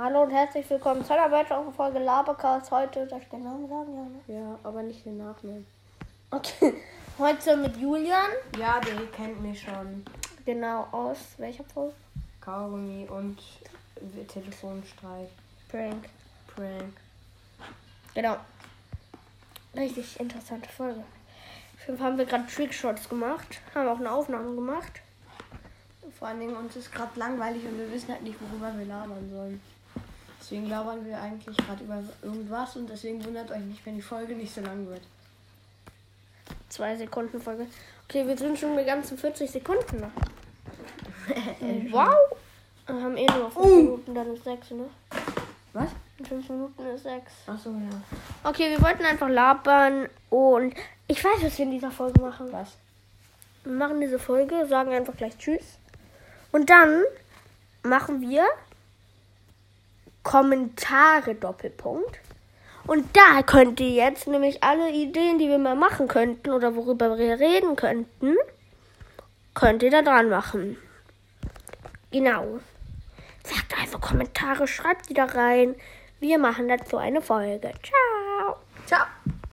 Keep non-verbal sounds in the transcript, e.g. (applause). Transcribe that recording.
Hallo und herzlich willkommen zu einer weiteren Folge Labercast. Heute, darf ich den Namen sagen? Ja, ne? Ja, aber nicht den Nachnamen. Okay. Heute mit Julian. Ja, der kennt mich schon. Genau, aus welcher Folge? Kaugummi und Telefonstreit. Prank. Prank. Genau. Richtig interessante Folge. Auf jeden Fall haben wir gerade Trickshots gemacht. Haben auch eine Aufnahme gemacht. Vor allen Dingen uns ist gerade langweilig und wir wissen halt nicht, worüber wir labern sollen. Deswegen labern wir eigentlich gerade über irgendwas und deswegen wundert euch nicht, wenn die Folge nicht so lang wird. Zwei Sekunden Folge. Okay, wir sind schon bei ganzen 40 Sekunden noch. (laughs) wow! Wir haben eh nur noch 5 Uh. Minuten, dann ist 6, ne? Was? In 5 Minuten ist 6. Achso, ja. Okay, wir wollten einfach labern und ich weiß, was wir in dieser Folge machen. Was? Wir machen diese Folge, sagen einfach gleich Tschüss. Und dann machen wir Kommentare Doppelpunkt. Und da könnt ihr jetzt nämlich alle Ideen, die wir mal machen könnten oder worüber wir reden könnten, könnt ihr da dran machen. Genau. Sagt einfach Kommentare, schreibt die da rein. Wir machen dazu eine Folge. Ciao.